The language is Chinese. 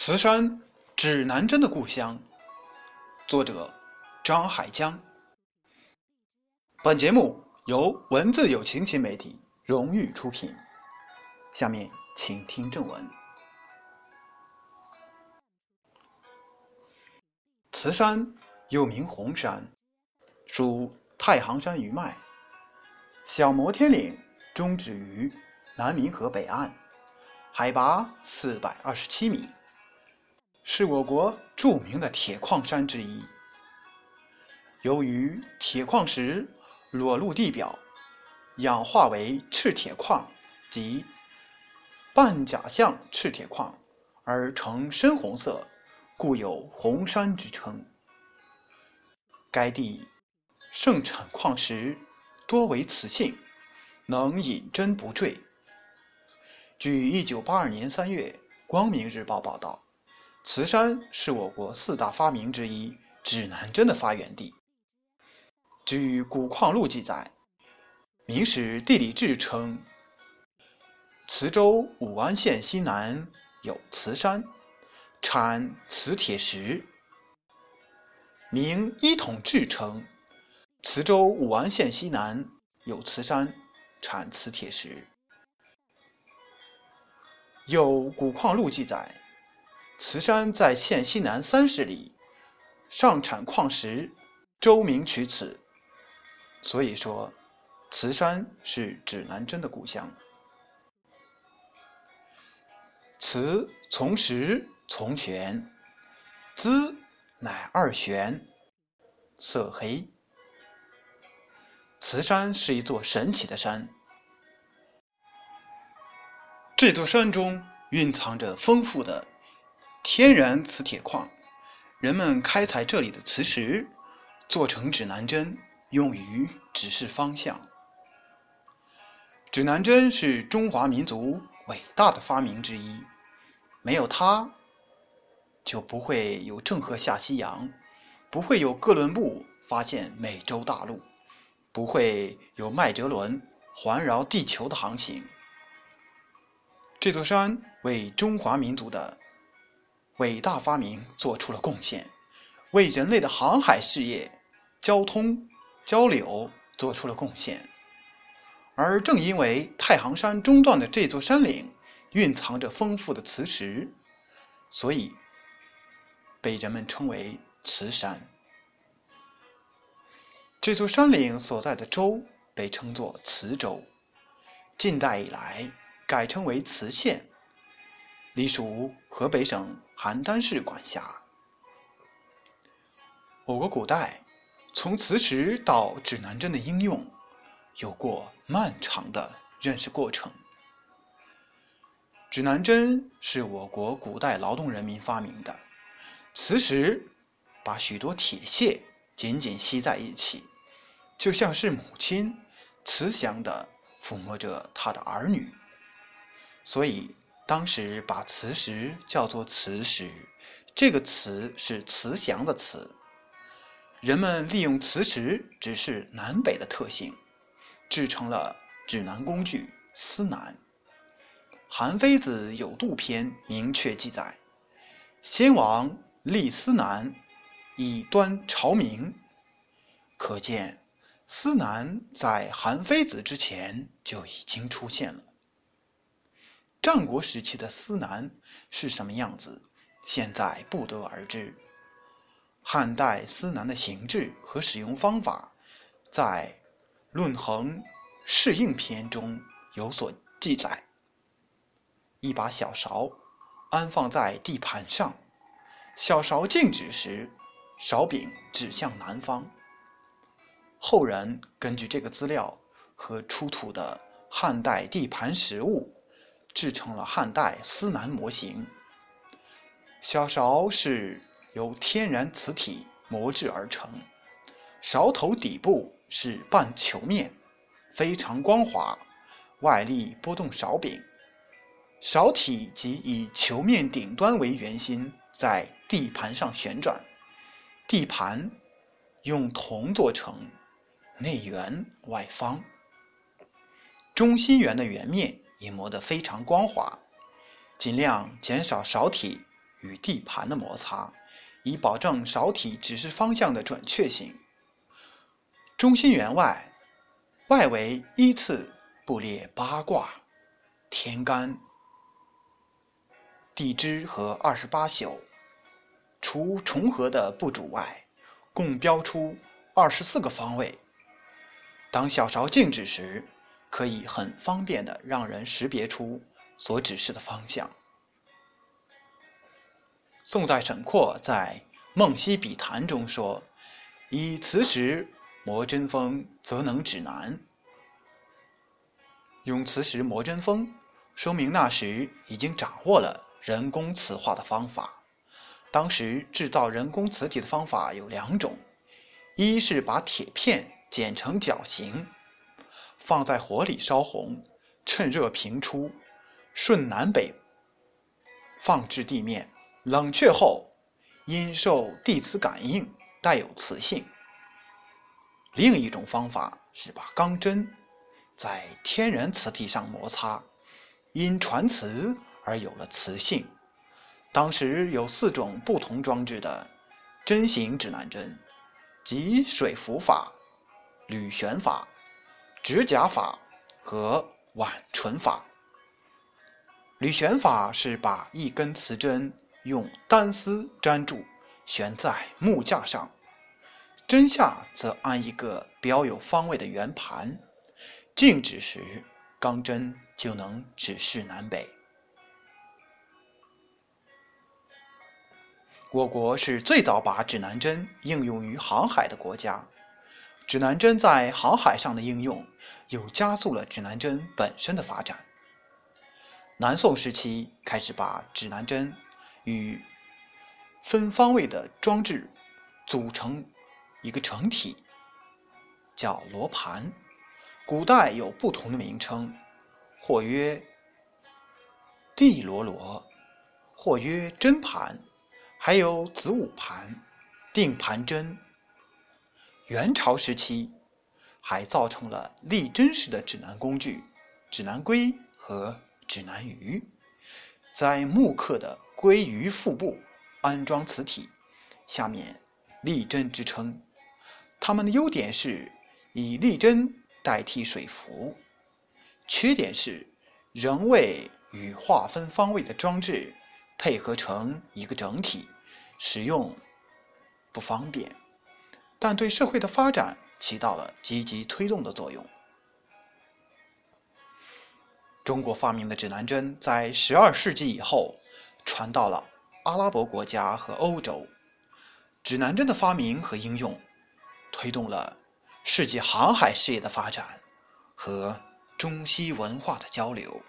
慈山指南针的故乡，作者张海江。本节目由文字有情新媒体荣誉出品。下面请听正文。慈山又名红山，属太行山余脉，小摩天岭终止于南明河北岸，海拔四百二十七米。是我国著名的铁矿山之一。由于铁矿石裸露地表，氧化为赤铁矿及半假象赤铁矿，而呈深红色，故有“红山”之称。该地盛产矿石，多为磁性，能引针不坠。据1982年3月《光明日报》报道。磁山是我国四大发明之一——指南针的发源地。据《古矿录》记载，《明史地理志》称，磁州武安县西南有磁山，产磁铁石。《明一统志》称，磁州武安县西南有磁山，产磁铁石。有《古矿录》记载。慈山在县西南三十里，上产矿石，周明取此。所以说，慈山是指南针的故乡。慈从石从玄，资乃二玄，色黑。慈山是一座神奇的山，这座山中蕴藏着丰富的。天然磁铁矿，人们开采这里的磁石，做成指南针，用于指示方向。指南针是中华民族伟大的发明之一，没有它，就不会有郑和下西洋，不会有哥伦布发现美洲大陆，不会有麦哲伦环绕地球的航行。这座山为中华民族的。伟大发明做出了贡献，为人类的航海事业、交通交流做出了贡献。而正因为太行山中段的这座山岭蕴藏着丰富的磁石，所以被人们称为磁山。这座山岭所在的州被称作磁州，近代以来改称为磁县。隶属河北省邯郸市管辖。我国古代从磁石到指南针的应用，有过漫长的认识过程。指南针是我国古代劳动人民发明的，磁石把许多铁屑紧紧吸在一起，就像是母亲慈祥的抚摸着她的儿女，所以。当时把磁石叫做磁石，这个“磁”是慈祥的“磁”。人们利用磁石指示南北的特性，制成了指南工具司南。《韩非子·有度篇》明确记载：“先王立司南，以端朝明。”可见，司南在韩非子之前就已经出现了。战国时期的司南是什么样子？现在不得而知。汉代司南的形制和使用方法，在《论衡·适应篇》中有所记载。一把小勺安放在地盘上，小勺静止时，勺柄指向南方。后人根据这个资料和出土的汉代地盘实物。制成了汉代司南模型。小勺是由天然磁体磨制而成，勺头底部是半球面，非常光滑，外力拨动勺柄，勺体即以球面顶端为圆心，在地盘上旋转。地盘用铜做成，内圆外方，中心圆的圆面。也磨得非常光滑，尽量减少勺体与地盘的摩擦，以保证勺体指示方向的准确性。中心圆外，外围依次布列八卦、天干、地支和二十八宿。除重合的部主外，共标出二十四个方位。当小勺静止时，可以很方便的让人识别出所指示的方向。宋代沈括在《梦溪笔谈》中说：“以磁石磨针锋，则能指南。”用磁石磨针锋，说明那时已经掌握了人工磁化的方法。当时制造人工磁体的方法有两种：一是把铁片剪成角形，放在火里烧红，趁热平出，顺南北放置地面。冷却后，因受地磁感应，带有磁性。另一种方法是把钢针在天然磁体上摩擦，因传磁而有了磁性。当时有四种不同装置的针形指南针，即水浮法、铝旋法、指甲法和碗唇法。铝旋法是把一根磁针。用单丝粘住，悬在木架上，针下则安一个标有方位的圆盘，静止时，钢针就能指示南北。我国是最早把指南针应用于航海的国家，指南针在航海上的应用，又加速了指南针本身的发展。南宋时期开始把指南针。与分方位的装置组成一个整体，叫罗盘。古代有不同的名称，或曰地罗罗，或曰针盘，还有子午盘、定盘针。元朝时期还造成了立针式的指南工具——指南龟和指南鱼，在木刻的。龟鱼腹部安装磁体，下面立针支撑。它们的优点是以立针代替水浮，缺点是仍未与划分方位的装置配合成一个整体，使用不方便，但对社会的发展起到了积极推动的作用。中国发明的指南针在十二世纪以后。传到了阿拉伯国家和欧洲，指南针的发明和应用，推动了世界航海事业的发展和中西文化的交流。